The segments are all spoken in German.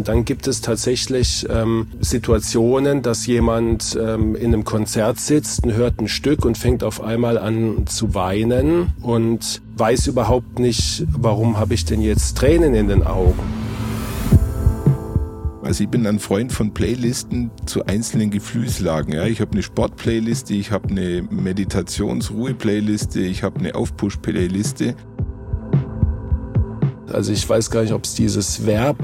Und dann gibt es tatsächlich ähm, Situationen, dass jemand ähm, in einem Konzert sitzt und hört ein Stück und fängt auf einmal an zu weinen und weiß überhaupt nicht, warum habe ich denn jetzt Tränen in den Augen. Also ich bin ein Freund von Playlisten zu einzelnen Gefühlslagen. Ja, ich habe eine Sport-Playliste, ich habe eine Meditations-Ruhe-Playliste, ich habe eine Aufpush-Playliste. Also ich weiß gar nicht, ob es dieses Verb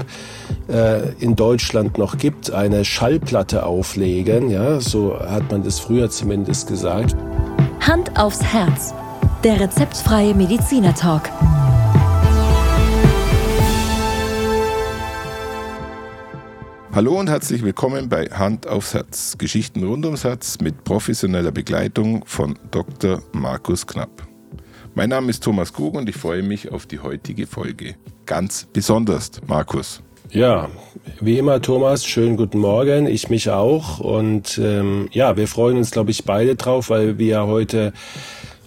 äh, in Deutschland noch gibt, eine Schallplatte auflegen. Ja, so hat man das früher zumindest gesagt. Hand aufs Herz. Der rezeptfreie Mediziner Talk. Hallo und herzlich willkommen bei Hand aufs Herz. Geschichten rund ums Herz mit professioneller Begleitung von Dr. Markus Knapp. Mein Name ist Thomas Krug und ich freue mich auf die heutige Folge. Ganz besonders, Markus. Ja, wie immer, Thomas, schönen guten Morgen. Ich mich auch. Und ähm, ja, wir freuen uns, glaube ich, beide drauf, weil wir heute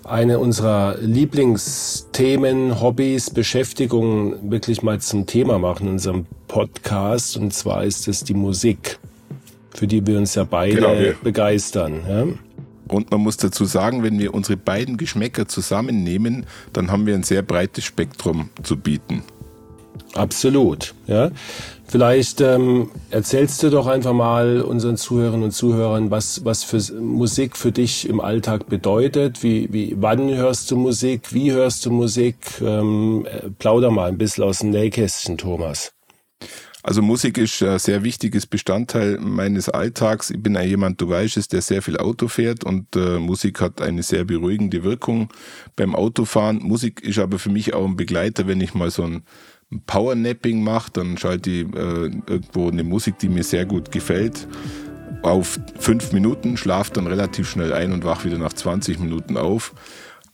eine unserer Lieblingsthemen, Hobbys, Beschäftigungen wirklich mal zum Thema machen in unserem Podcast. Und zwar ist es die Musik, für die wir uns ja beide genau, ja. begeistern. Ja? Und man muss dazu sagen, wenn wir unsere beiden Geschmäcker zusammennehmen, dann haben wir ein sehr breites Spektrum zu bieten. Absolut, ja. Vielleicht ähm, erzählst du doch einfach mal unseren Zuhörern und Zuhörern, was, was für Musik für dich im Alltag bedeutet. Wie, wie, wann hörst du Musik? Wie hörst du Musik? Ähm, äh, plauder mal ein bisschen aus dem Nähkästchen, Thomas. Also Musik ist ein sehr wichtiges Bestandteil meines Alltags. Ich bin ja jemand, du weißt es, der sehr viel Auto fährt und äh, Musik hat eine sehr beruhigende Wirkung beim Autofahren. Musik ist aber für mich auch ein Begleiter, wenn ich mal so ein Powernapping mache, dann schalte ich äh, irgendwo eine Musik, die mir sehr gut gefällt auf fünf Minuten, schlafe dann relativ schnell ein und wach wieder nach 20 Minuten auf.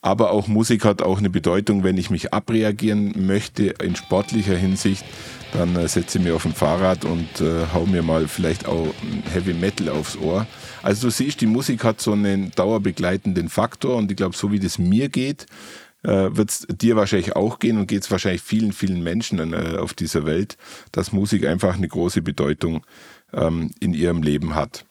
Aber auch Musik hat auch eine Bedeutung, wenn ich mich abreagieren möchte in sportlicher Hinsicht dann äh, setze ich mich auf ein Fahrrad und äh, hau mir mal vielleicht auch Heavy Metal aufs Ohr. Also du siehst, die Musik hat so einen dauerbegleitenden Faktor und ich glaube, so wie das mir geht, äh, wird es dir wahrscheinlich auch gehen und geht es wahrscheinlich vielen, vielen Menschen äh, auf dieser Welt, dass Musik einfach eine große Bedeutung ähm, in ihrem Leben hat.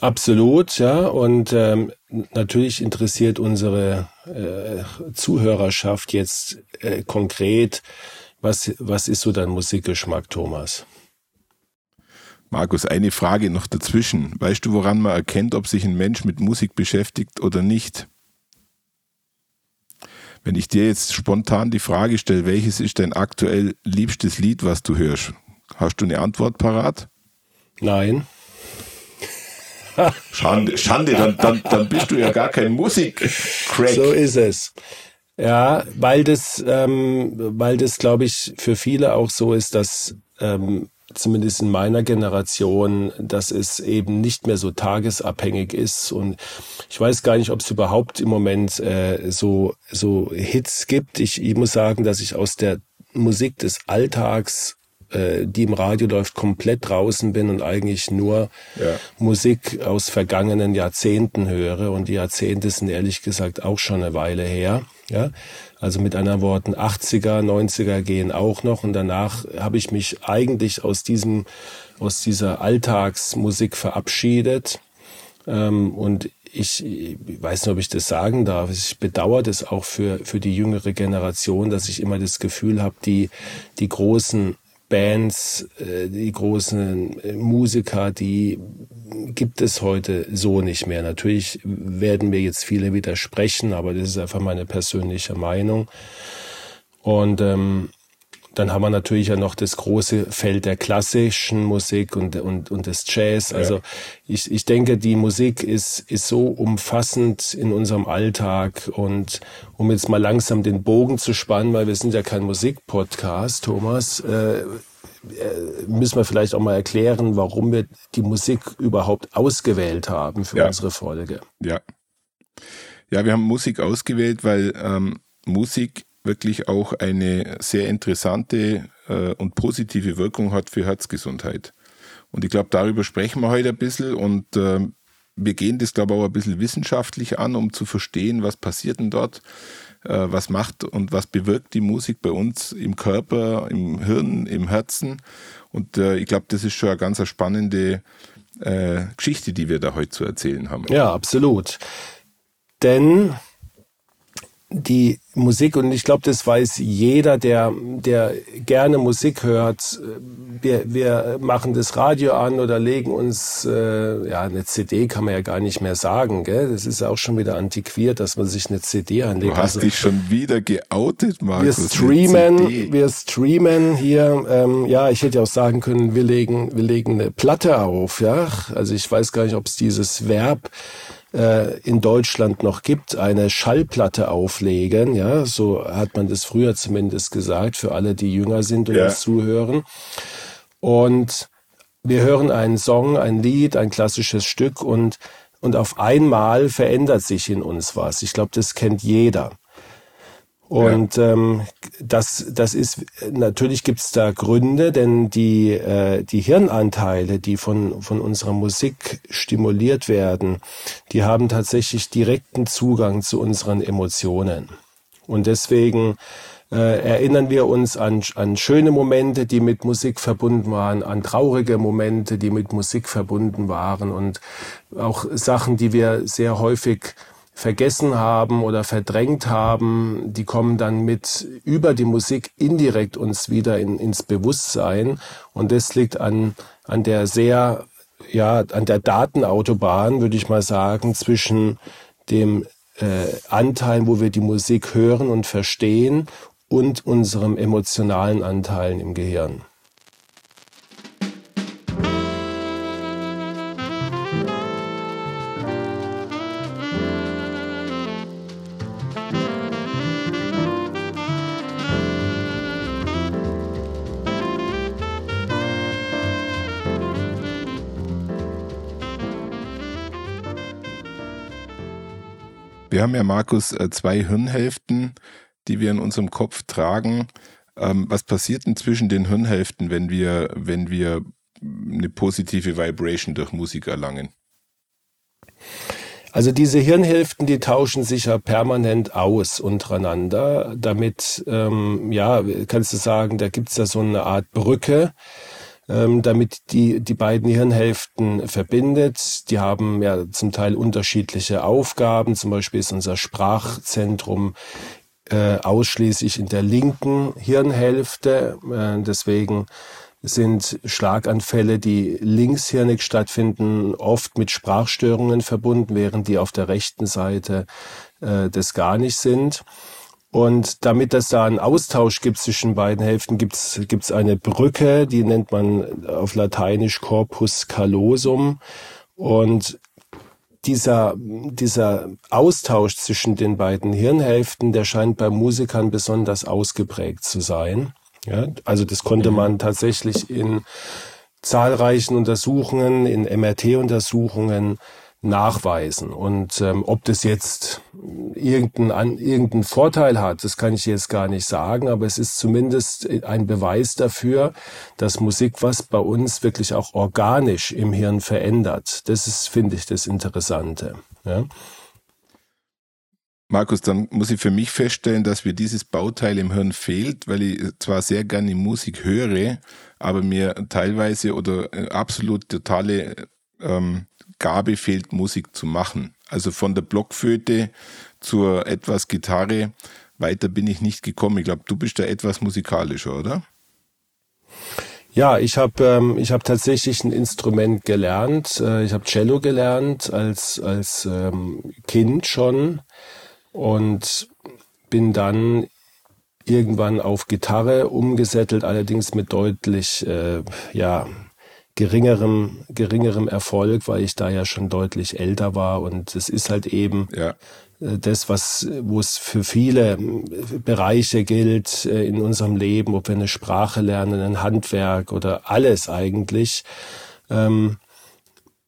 Absolut, ja. Und ähm, natürlich interessiert unsere äh, Zuhörerschaft jetzt äh, konkret, was, was ist so dein Musikgeschmack, Thomas? Markus, eine Frage noch dazwischen. Weißt du, woran man erkennt, ob sich ein Mensch mit Musik beschäftigt oder nicht? Wenn ich dir jetzt spontan die Frage stelle, welches ist dein aktuell liebstes Lied, was du hörst? Hast du eine Antwort parat? Nein. Schande, Schande dann, dann, dann bist du ja gar kein Musik-Crack. So ist es. Ja, weil das, ähm, weil das, glaube ich, für viele auch so ist, dass ähm, zumindest in meiner Generation, dass es eben nicht mehr so tagesabhängig ist. Und ich weiß gar nicht, ob es überhaupt im Moment äh, so, so Hits gibt. Ich, ich muss sagen, dass ich aus der Musik des Alltags äh, die im Radio läuft, komplett draußen bin und eigentlich nur ja. Musik aus vergangenen Jahrzehnten höre. Und die Jahrzehnte sind ehrlich gesagt auch schon eine Weile her. Ja, also mit anderen Worten, 80er, 90er gehen auch noch und danach habe ich mich eigentlich aus diesem, aus dieser Alltagsmusik verabschiedet. Ähm, und ich, ich weiß nicht, ob ich das sagen darf. Ich bedauere das auch für, für die jüngere Generation, dass ich immer das Gefühl habe, die, die großen Bands, äh, die großen äh, Musiker, die gibt es heute so nicht mehr. Natürlich werden mir jetzt viele widersprechen, aber das ist einfach meine persönliche Meinung. Und ähm, dann haben wir natürlich ja noch das große Feld der klassischen Musik und, und, und des Jazz. Also ich, ich denke, die Musik ist, ist so umfassend in unserem Alltag. Und um jetzt mal langsam den Bogen zu spannen, weil wir sind ja kein Musikpodcast, Thomas, äh müssen wir vielleicht auch mal erklären, warum wir die Musik überhaupt ausgewählt haben für ja. unsere Folge. Ja. Ja, wir haben Musik ausgewählt, weil ähm, Musik wirklich auch eine sehr interessante äh, und positive Wirkung hat für Herzgesundheit. Und ich glaube, darüber sprechen wir heute ein bisschen. Und äh, wir gehen das, glaube ich, auch ein bisschen wissenschaftlich an, um zu verstehen, was passiert denn dort, äh, was macht und was bewirkt die Musik bei uns im Körper, im Hirn, im Herzen. Und äh, ich glaube, das ist schon eine ganz spannende äh, Geschichte, die wir da heute zu erzählen haben. Ja, absolut. Denn die Musik, und ich glaube, das weiß jeder, der, der gerne Musik hört. Wir, wir machen das Radio an oder legen uns, äh, ja, eine CD kann man ja gar nicht mehr sagen, gell? Das ist auch schon wieder antiquiert, dass man sich eine CD anlegt. Du hast also, dich schon wieder geoutet, Markus. Wir streamen, wir streamen hier, ähm, ja, ich hätte ja auch sagen können, wir legen, wir legen eine Platte auf, ja. Also ich weiß gar nicht, ob es dieses Verb äh, in Deutschland noch gibt, eine Schallplatte auflegen. Ja, so hat man das früher zumindest gesagt, für alle, die jünger sind und ja. uns zuhören. Und wir hören einen Song, ein Lied, ein klassisches Stück und, und auf einmal verändert sich in uns was. Ich glaube, das kennt jeder. Und ja. ähm, das, das ist natürlich gibt's da Gründe, denn die, äh, die Hirnanteile, die von, von unserer Musik stimuliert werden, die haben tatsächlich direkten Zugang zu unseren Emotionen. Und deswegen äh, erinnern wir uns an, an schöne Momente, die mit Musik verbunden waren, an traurige Momente, die mit Musik verbunden waren und auch Sachen, die wir sehr häufig vergessen haben oder verdrängt haben, die kommen dann mit über die Musik indirekt uns wieder in, ins Bewusstsein. Und das liegt an, an der sehr, ja, an der Datenautobahn, würde ich mal sagen, zwischen dem äh, Anteil, wo wir die Musik hören und verstehen und unserem emotionalen Anteilen im Gehirn. Haben ja, Markus, äh, zwei Hirnhälften, die wir in unserem Kopf tragen. Ähm, was passiert denn zwischen den Hirnhälften, wenn wir, wenn wir eine positive Vibration durch Musik erlangen? Also diese Hirnhälften, die tauschen sich ja permanent aus untereinander. Damit, ähm, ja, kannst du sagen, da gibt's ja so eine Art Brücke ähm, damit die, die beiden Hirnhälften verbindet. Die haben ja zum Teil unterschiedliche Aufgaben. Zum Beispiel ist unser Sprachzentrum äh, ausschließlich in der linken Hirnhälfte. Äh, deswegen sind Schlaganfälle, die linkshirnig stattfinden, oft mit Sprachstörungen verbunden, während die auf der rechten Seite äh, das gar nicht sind. Und damit das da einen Austausch gibt zwischen beiden Hälften, gibt's gibt's eine Brücke, die nennt man auf Lateinisch Corpus callosum. Und dieser, dieser Austausch zwischen den beiden Hirnhälften, der scheint bei Musikern besonders ausgeprägt zu sein. Ja, also das konnte mhm. man tatsächlich in zahlreichen Untersuchungen, in MRT-Untersuchungen nachweisen. Und ähm, ob das jetzt irgendeinen, an, irgendeinen Vorteil hat, das kann ich jetzt gar nicht sagen, aber es ist zumindest ein Beweis dafür, dass Musik was bei uns wirklich auch organisch im Hirn verändert. Das ist, finde ich, das Interessante. Ja. Markus, dann muss ich für mich feststellen, dass mir dieses Bauteil im Hirn fehlt, weil ich zwar sehr gerne Musik höre, aber mir teilweise oder äh, absolut totale ähm, Gabe fehlt, Musik zu machen. Also von der Blockflöte zur etwas Gitarre, weiter bin ich nicht gekommen. Ich glaube, du bist da etwas musikalischer, oder? Ja, ich habe ähm, ich tatsächlich ein Instrument gelernt. Äh, ich habe Cello gelernt als als ähm, Kind schon und bin dann irgendwann auf Gitarre umgesettelt, allerdings mit deutlich äh, ja geringerem, geringerem Erfolg, weil ich da ja schon deutlich älter war. Und es ist halt eben ja. Äh, das, was, wo es für viele äh, Bereiche gilt äh, in unserem Leben, ob wir eine Sprache lernen, ein Handwerk oder alles eigentlich. Ähm,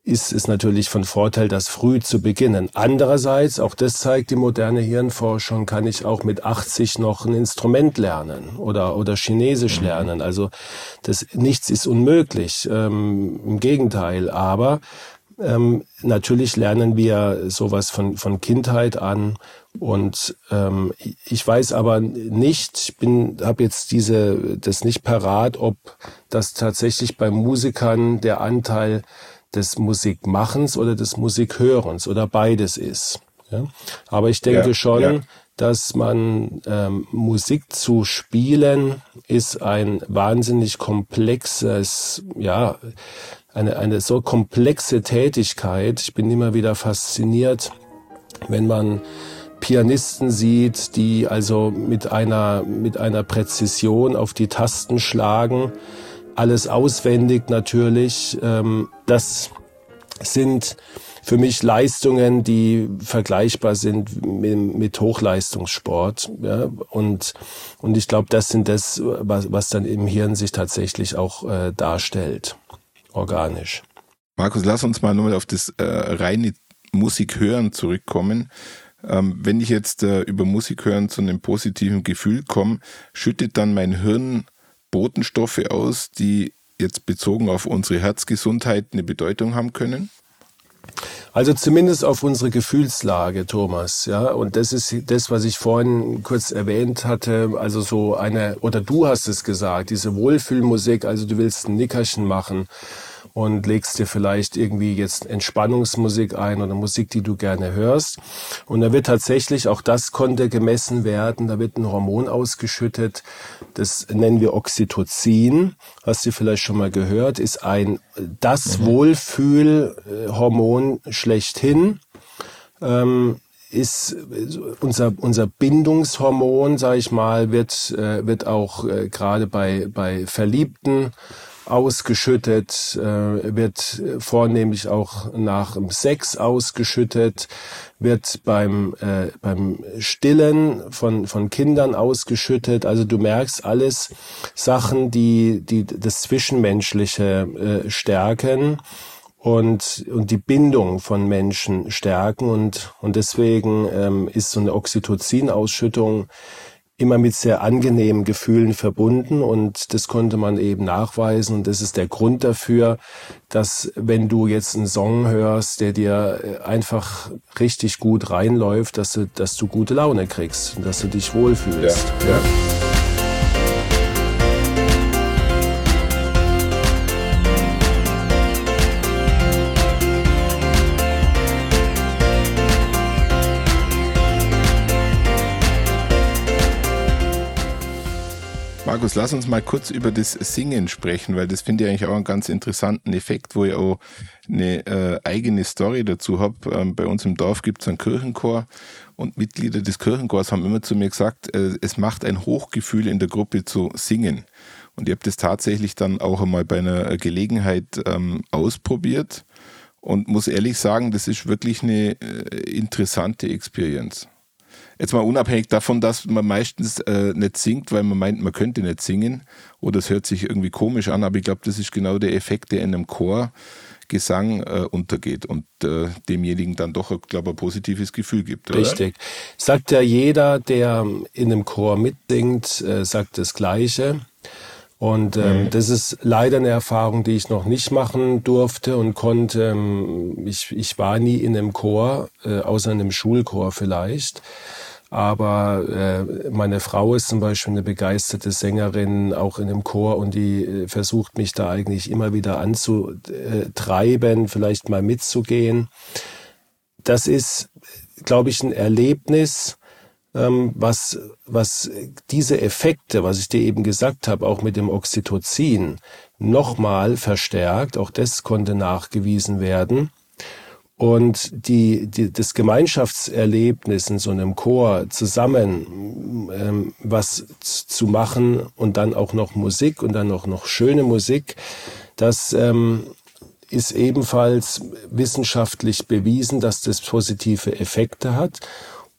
ist es natürlich von Vorteil, das früh zu beginnen. Andererseits, auch das zeigt die moderne Hirnforschung, kann ich auch mit 80 noch ein Instrument lernen oder, oder Chinesisch mhm. lernen. Also das, nichts ist unmöglich, ähm, im Gegenteil. Aber Ähm, natürlich lernen wir sowas von, von Kindheit an und ähm, ich weiß aber nicht, ich bin, habe jetzt diese das nicht parat, ob das tatsächlich bei Musikern der Anteil des Musikmachens oder des Musikhörens oder beides ist. Ja? Aber ich denke ja, schon, ja. dass man ähm, Musik zu spielen ist ein wahnsinnig komplexes, ja, eine, eine so komplexe Tätigkeit. Ich bin immer wieder fasziniert, wenn man Pianisten sieht, die also mit einer, mit einer Präzision auf die Tasten schlagen. Alles auswendig natürlich. Ähm, das sind für mich Leistungen, die vergleichbar sind mit, Hochleistungssport. Ja? Und, und ich glaube, das sind das, was, was dann im Hirn sich tatsächlich auch äh, darstellt, organisch. Markus, lass uns mal nochmal auf das äh, reine Musik hören zurückkommen. Ähm, wenn ich jetzt äh, über Musik hören zu einem positiven Gefühl komme, schüttet dann mein Hirn Botenstoffe aus, die jetzt bezogen auf unsere Herzgesundheit eine Bedeutung haben können? Also zumindest auf unsere Gefühlslage, Thomas, ja. Und das ist das, was ich vorhin kurz erwähnt hatte. Also so eine, oder du hast es gesagt, diese Wohlfühlmusik. Also du willst ein Nickerchen machen und legst dir vielleicht irgendwie jetzt Entspannungsmusik ein oder Musik, die du gerne hörst. Und da wird tatsächlich, auch das konnte gemessen werden, da wird ein Hormon ausgeschüttet, das nennen wir Oxytocin, hast du vielleicht schon mal gehört, ist ein das mhm. Wohlfühlhormon schlechthin. Ähm, ist unser unser Bindungshormon, sage ich mal, wird äh, wird auch äh, gerade bei bei Verliebten ausgeschüttet, äh, wird vornehmlich auch nach Sex ausgeschüttet, wird beim, äh, beim Stillen von, von Kindern ausgeschüttet. Also du merkst alles Sachen, die, die das Zwischenmenschliche äh, stärken und, und die Bindung von Menschen stärken. Und, und deswegen ähm, ist so eine Oxytocin-Ausschüttung immer mit sehr angenehmen Gefühlen verbunden und das konnte man eben nachweisen und das ist der Grund dafür, dass wenn du jetzt einen Song hörst, der dir äh, einfach richtig gut reinläuft, dass du, dass du gute Laune kriegst und dass du dich wohlfühlst. Ja, ja. Markus, lass uns mal kurz über das Singen sprechen, weil das finde ich eigentlich auch einen ganz interessanten Effekt, wo ich auch eine äh, eigene Story dazu habe. Ähm, bei uns im Dorf gibt es einen Kirchenchor und Mitglieder des Kirchenchors haben immer zu mir gesagt, äh, es macht ein Hochgefühl in der Gruppe zu singen. Und ich habe das tatsächlich dann auch einmal bei einer Gelegenheit ähm, ausprobiert und muss ehrlich sagen, das ist wirklich eine äh, interessante Experience. Jetzt mal unabhängig davon, dass man meistens äh, nicht singt, weil man meint, man könnte nicht singen oder es hört sich irgendwie komisch an, aber ich glaube, das ist genau der Effekt, der in einem Chorgesang äh, untergeht und äh, demjenigen dann doch, glaube ich, ein positives Gefühl gibt. Oder? Richtig. Sagt ja jeder, der in einem Chor mitsingt, äh, sagt das Gleiche. Und ähm, mhm. das ist leider eine Erfahrung, die ich noch nicht machen durfte und konnte. Ähm, ich, ich war nie in einem Chor, äh, außer in einem Schulchor vielleicht. Aber äh, meine Frau ist zum Beispiel eine begeisterte Sängerin, auch in einem Chor, und die äh, versucht mich da eigentlich immer wieder anzutreiben, vielleicht mal mitzugehen. Das ist, glaube ich, ein Erlebnis, ähm, was, was diese Effekte, was ich dir eben gesagt habe, auch mit dem Oxytocin, nochmal verstärkt. Auch das konnte nachgewiesen werden. Und die, die, das Gemeinschaftserlebnis in so einem Chor zusammen ähm, was zu machen und dann auch noch Musik und dann auch noch schöne Musik, das ähm, ist ebenfalls wissenschaftlich bewiesen, dass das positive Effekte hat.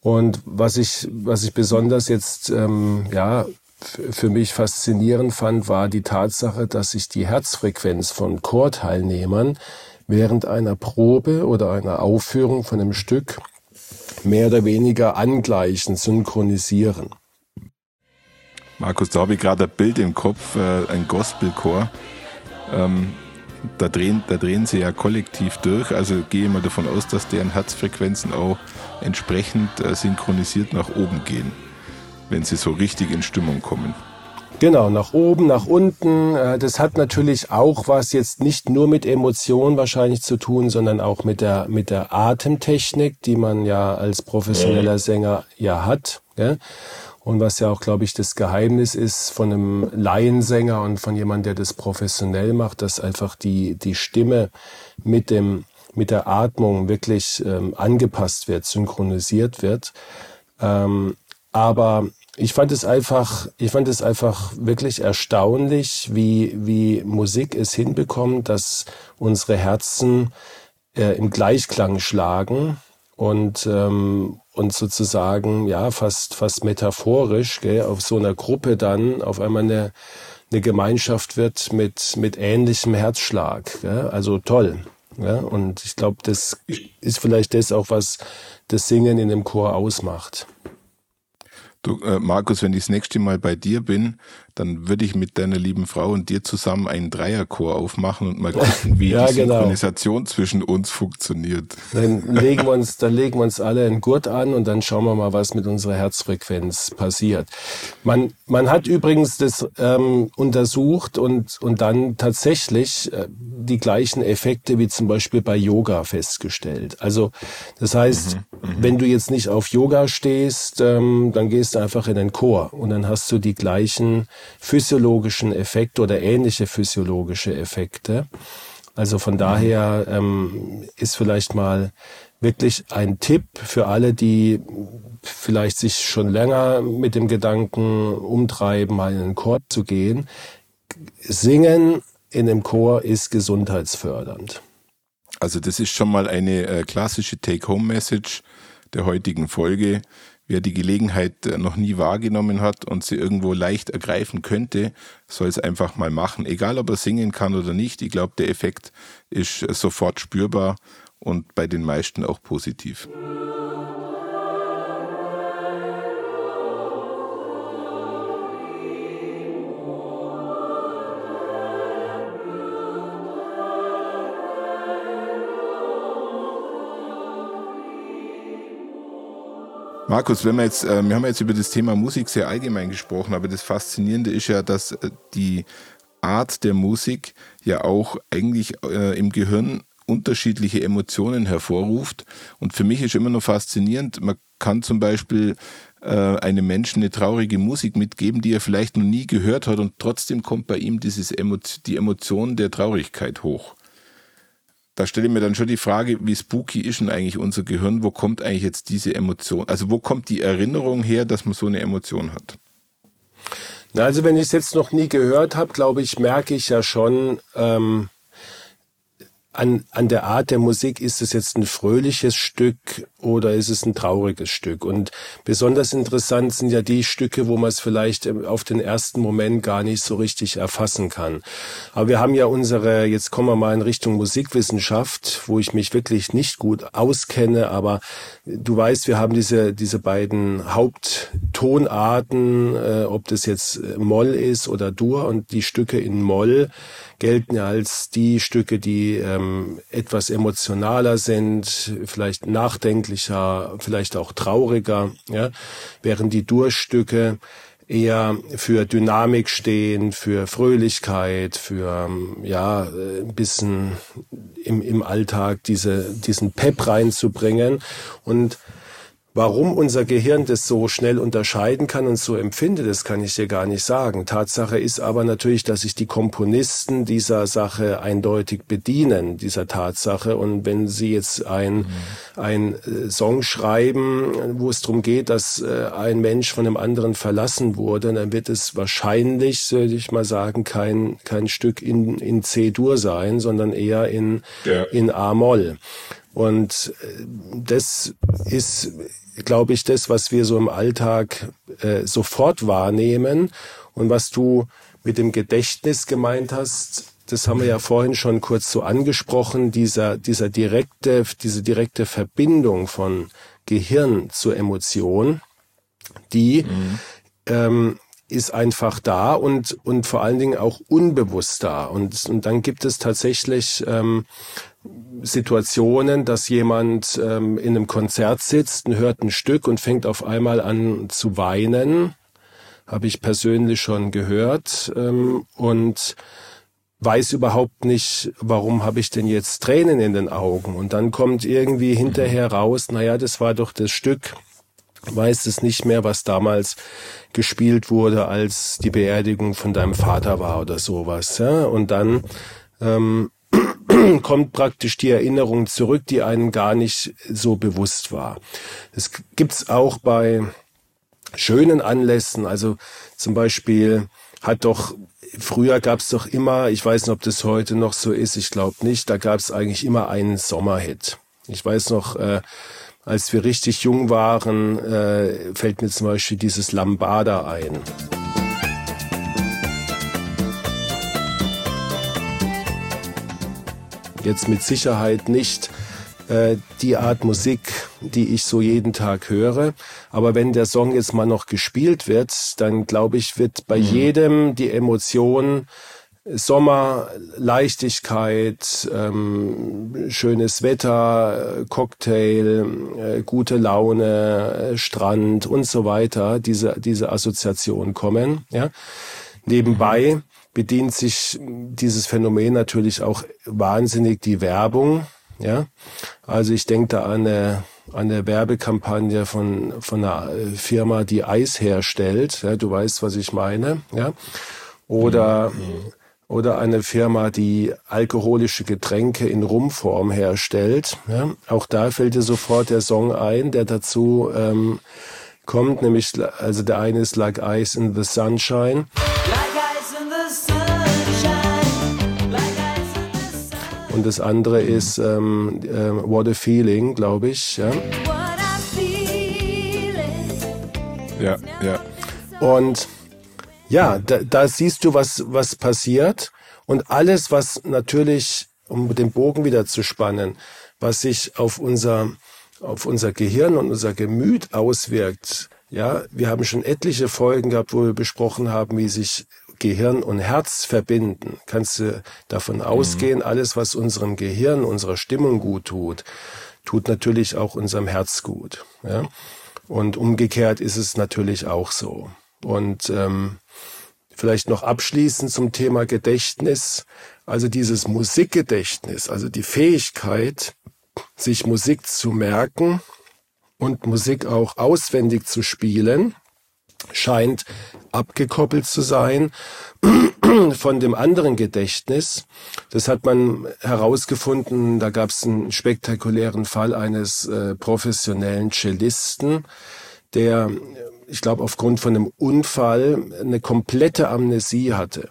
Und was ich, was ich besonders jetzt ähm, ja, für mich faszinierend fand, war die Tatsache, dass sich die Herzfrequenz von Chorteilnehmern während einer Probe oder einer Aufführung von einem Stück mehr oder weniger angleichen, synchronisieren. Markus, da habe ich gerade ein Bild im Kopf, äh, ein Gospelchor. Ähm, da drehen, da drehen sie ja kollektiv durch. Also gehe ich mal davon aus, dass deren Herzfrequenzen auch entsprechend äh, synchronisiert nach oben gehen, wenn sie so richtig in Stimmung kommen. Genau, nach oben, nach unten. Äh, das hat natürlich auch was jetzt nicht nur mit Emotionen wahrscheinlich zu tun, sondern auch mit der, mit der Atemtechnik, die man ja als professioneller Sänger ja hat. Und was ja auch, glaube ich, das Geheimnis ist von einem Laiensänger und von jemandem, der das professionell macht, dass einfach die, die Stimme mit dem, mit der Atmung wirklich ähm, angepasst wird, synchronisiert wird. Ähm, aber ich fand es einfach, ich fand es einfach wirklich erstaunlich, wie, wie Musik es hinbekommt, dass unsere Herzen äh, im Gleichklang schlagen und, ähm, und sozusagen, ja, fast, fast metaphorisch, gell, auf so einer Gruppe dann auf einmal eine, eine Gemeinschaft wird mit, mit ähnlichem Herzschlag. Gell? Also toll. Ja? Und ich glaube, das ist vielleicht das auch, was das Singen in dem Chor ausmacht. Du, äh, Markus, wenn ich das nächste Mal bei dir bin, dann würde ich mit deiner lieben Frau und dir zusammen einen Dreierchor aufmachen und mal gucken, wie ja, die genau. Synchronisation zwischen uns funktioniert. Dann legen wir uns, dann legen wir uns alle einen Gurt an und dann schauen wir mal, was mit unserer Herzfrequenz passiert. Man, man hat übrigens das ähm, untersucht und, und dann tatsächlich äh, die gleichen Effekte wie zum Beispiel bei Yoga festgestellt. Also das heißt, mhm, mhm. wenn du jetzt nicht auf Yoga stehst, ähm, dann gehst du einfach in den Chor und dann hast du die gleichen physiologischen Effekte oder ähnliche physiologische Effekte. Also von daher ähm, ist vielleicht mal wirklich ein Tipp für alle, die vielleicht sich schon länger mit dem Gedanken umtreiben, mal in den Chor zu gehen. Singen in dem Chor ist gesundheitsfördernd. Also das ist schon mal eine äh, klassische Take-Home-Message der heutigen Folge. Wer die Gelegenheit äh, noch nie wahrgenommen hat und sie irgendwo leicht ergreifen könnte, soll es einfach mal machen. Egal, ob er singen kann oder nicht. Ich glaube, der Effekt ist äh, sofort spürbar und bei den meisten auch positiv. Markus, wenn wir jetzt, äh, wir haben jetzt über das Thema Musik sehr allgemein gesprochen, aber das Faszinierende ist ja, dass äh, die Art der Musik ja auch eigentlich äh, im Gehirn unterschiedliche Emotionen hervorruft. Und für mich ist immer noch faszinierend, man kann zum Beispiel einem Menschen eine traurige Musik mitgeben, die er vielleicht noch nie gehört hat und trotzdem kommt bei ihm dieses Emo die Emotion der Traurigkeit hoch da stelle ich mir dann schon die Frage, wie spooky ist denn eigentlich unser Gehirn? Wo kommt eigentlich jetzt diese Emotion? Also wo kommt die Erinnerung her, dass man so eine Emotion hat? Na, also wenn ich es jetzt noch nie gehört habe, glaube ich, merke ich ja schon, ähm, an, an der Art der Musik, ist es jetzt ein fröhliches Stück oder ist es ein trauriges Stück? Und besonders interessant sind ja die Stücke, wo man es vielleicht auf den ersten Moment gar nicht so richtig erfassen kann. Aber wir haben ja unsere, jetzt kommen wir mal in Richtung Musikwissenschaft, wo ich mich wirklich nicht gut auskenne, aber du weißt, wir haben diese, diese beiden Haupttonarten, äh, ob das jetzt Moll ist oder Dur und die Stücke in Moll gelten ja als die Stücke, die ähm, etwas emotionaler sind, vielleicht nachdenklicher, vielleicht auch trauriger, ja, während die Durchstücke eher für Dynamik stehen, für Fröhlichkeit, für ja ein bisschen im, im Alltag diese diesen Pep reinzubringen. Und Warum unser Gehirn das so schnell unterscheiden kann und so empfindet, das kann ich dir gar nicht sagen. Tatsache ist aber natürlich, dass sich die Komponisten dieser Sache eindeutig bedienen, dieser Tatsache. Und wenn sie jetzt ein, mhm. ein äh, Song schreiben, wo es darum geht, dass äh, ein Mensch von einem anderen verlassen wurde, dann wird es wahrscheinlich, würde ich mal sagen, kein, kein Stück in, in C-Dur sein, sondern eher in, ja. in A-Moll. Und äh, das ist glaube ich, das, was wir so im Alltag äh, sofort wahrnehmen und was du mit dem Gedächtnis gemeint hast, das haben wir ja vorhin schon kurz so angesprochen, dieser, dieser direkte, diese direkte Verbindung von Gehirn zur Emotion, die mhm. ähm, ist einfach da und, und vor allen Dingen auch unbewusst da. Und, und dann gibt es tatsächlich ähm, Situationen, dass jemand ähm, in einem Konzert sitzt und hört ein Stück und fängt auf einmal an zu weinen. Habe ich persönlich schon gehört. Ähm, und weiß überhaupt nicht, warum habe ich denn jetzt Tränen in den Augen? Und dann kommt irgendwie hinterher raus, naja, das war doch das Stück, weiß es nicht mehr, was damals gespielt wurde, als die Beerdigung von deinem Vater war oder sowas. Ja? Und dann ähm, kommt praktisch die Erinnerung zurück, die einem gar nicht so bewusst war. Das gibt's auch bei schönen Anlässen, also zum Beispiel hat doch früher gab's doch immer, ich weiß nicht, ob das heute noch so ist, ich glaube nicht, da gab's eigentlich immer einen Sommerhit. Ich weiß noch, äh, als wir richtig jung waren, äh, fällt mir zum Beispiel dieses Lambada ein. Jetzt mit Sicherheit nicht äh, die Art Musik, die ich so jeden Tag höre. Aber wenn der Song jetzt mal noch gespielt wird, dann glaube ich, wird bei mhm. jedem die Emotion Sommer, Leichtigkeit, ähm, schönes Wetter, Cocktail, äh, gute Laune, äh, Strand und so weiter, diese, diese Assoziationen kommen. Ja. Nebenbei bedient sich dieses Phänomen natürlich auch wahnsinnig die Werbung. Ja. Also ich denke da an eine, an eine Werbekampagne von, von einer Firma, die Eis herstellt. Ja, du weißt, was ich meine. Ja. Oder mhm oder eine Firma, die alkoholische Getränke in Rumform herstellt. Ja, auch da fällt dir sofort der Song ein, der dazu ähm, kommt, nämlich also der eine ist Like Ice in the Sunshine. Und das andere ist ähm, äh, What a Feeling, glaube ich. Ja. ja, ja. Und ja, da, da siehst du, was, was passiert. Und alles, was natürlich, um den Bogen wieder zu spannen, was sich auf unser, auf unser Gehirn und unser Gemüt auswirkt. Ja, wir haben schon etliche Folgen gehabt, wo wir besprochen haben, wie sich Gehirn und Herz verbinden. Kannst du davon mhm. ausgehen, alles, was unserem Gehirn, unserer Stimmung gut tut, tut natürlich auch unserem Herz gut. Ja? Und umgekehrt ist es natürlich auch so. Und ähm, Vielleicht noch abschließend zum Thema Gedächtnis. Also dieses Musikgedächtnis, also die Fähigkeit, sich Musik zu merken und Musik auch auswendig zu spielen, scheint abgekoppelt zu sein von dem anderen Gedächtnis. Das hat man herausgefunden, da gab es einen spektakulären Fall eines äh, professionellen Cellisten, der ich glaube, aufgrund von einem Unfall eine komplette Amnesie hatte.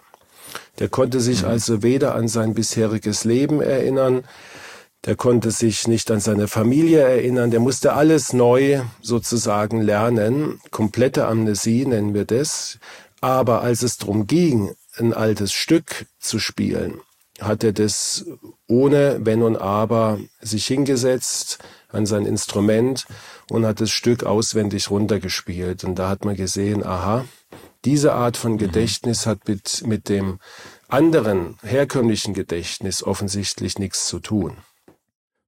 Der konnte sich mhm. also weder an sein bisheriges Leben erinnern, der konnte sich nicht an seine Familie erinnern, der musste alles neu sozusagen lernen. Komplette Amnesie nennen wir das. Aber als es darum ging, ein altes Stück zu spielen, hat er das ohne Wenn und Aber sich hingesetzt an sein Instrument und hat das Stück auswendig runtergespielt. Und da hat man gesehen, aha, diese Art von mhm. Gedächtnis hat mit, mit dem anderen herkömmlichen Gedächtnis offensichtlich nichts zu tun.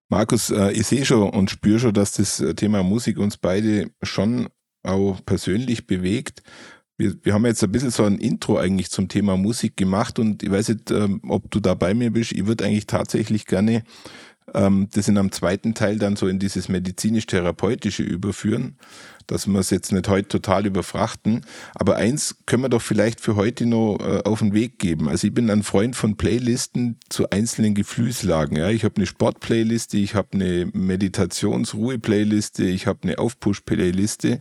Markus, äh, ich sehe schon und spüre schon, dass das Thema Musik uns beide schon auch persönlich bewegt. Wir, wir haben jetzt ein bisschen so ein Intro eigentlich zum Thema Musik gemacht und ich weiß nicht, ähm, ob du da bei mir bist. Ich würde eigentlich tatsächlich gerne ähm, das in einem zweiten Teil dann so in dieses medizinisch-therapeutische überführen, dass wir es jetzt nicht heute total überfrachten. Aber eins können wir doch vielleicht für heute noch äh, auf den Weg geben. Also ich bin ein Freund von Playlisten zu einzelnen Gefühlslagen. Ja, ich habe eine Sport-Playliste, ich habe eine Meditations-Ruhe-Playliste, ich habe eine Aufpush-Playliste.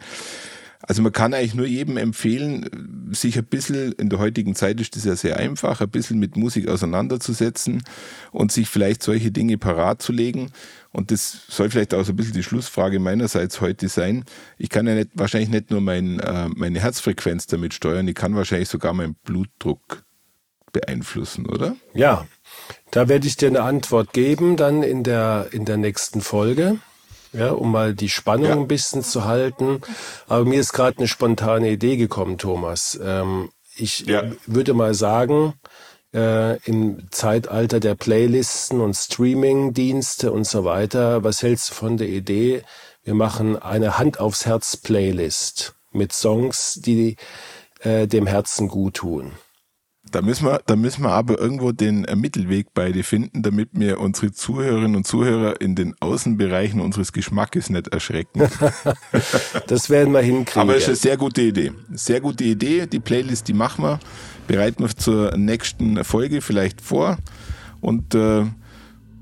Also man kann eigentlich nur jedem empfehlen, sich ein bisschen, in der heutigen Zeit ist das ja sehr einfach, ein bisschen mit Musik auseinanderzusetzen und sich vielleicht solche Dinge parat zu legen. Und das soll vielleicht auch so ein bisschen die Schlussfrage meinerseits heute sein. Ich kann ja nicht, wahrscheinlich nicht nur mein, äh, meine Herzfrequenz damit steuern, ich kann wahrscheinlich sogar meinen Blutdruck beeinflussen, oder? Ja, da werde ich dir eine Antwort geben, dann in der, in der nächsten Folge. Ja, um mal die Spannung ja. ein bisschen zu halten. Aber mir ist gerade eine spontane Idee gekommen, Thomas. Ähm, ich ja. würde mal sagen, äh, im Zeitalter der Playlisten und Streaming-Dienste und so weiter, was hältst du von der Idee? Wir machen eine Hand aufs Herz Playlist mit Songs, die äh, dem Herzen gut tun. Da müssen wir, da müssen wir aber irgendwo den äh, Mittelweg beide finden, damit wir unsere Zuhörerinnen und Zuhörer in den Außenbereichen unseres Geschmackes nicht erschrecken. das werden wir hinkriegen. Aber es ist eine sehr gute Idee. Sehr gute Idee. Die Playlist, die machen wir. Bereiten wir zur nächsten Folge vielleicht vor und äh,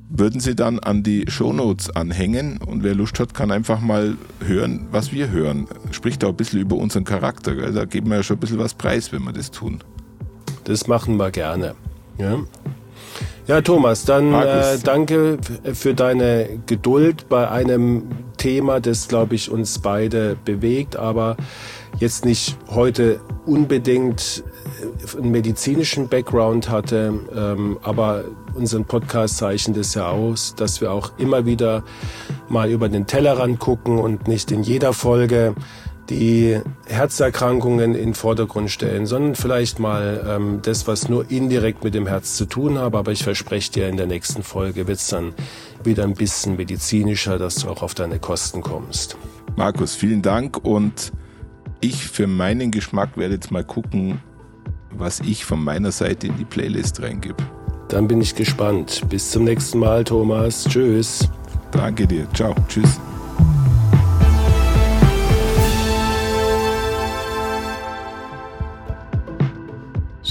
würden sie dann an die Shownotes anhängen und wer Lust hat, kann einfach mal hören, was wir hören. Spricht auch ein bisschen über unseren Charakter. Gell? Da geben wir ja schon ein bisschen was preis, wenn wir das tun. Das machen wir gerne. Ja, ja Thomas, dann äh, danke für deine Geduld bei einem Thema, das, glaube ich, uns beide bewegt, aber jetzt nicht heute unbedingt äh, einen medizinischen Background hatte, ähm, aber unseren Podcast zeichnet es ja aus, dass wir auch immer wieder mal über den Tellerrand gucken und nicht in jeder Folge die Herzerkrankungen in den Vordergrund stellen, sondern vielleicht mal ähm, das, was nur indirekt mit dem Herz zu tun hat. Aber ich verspreche dir, in der nächsten Folge wird es dann wieder ein bisschen medizinischer, dass du auch auf deine Kosten kommst. Markus, vielen Dank und ich für meinen Geschmack werde jetzt mal gucken, was ich von meiner Seite in die Playlist reingebe. Dann bin ich gespannt. Bis zum nächsten Mal, Thomas. Tschüss. Danke dir. Ciao. Tschüss.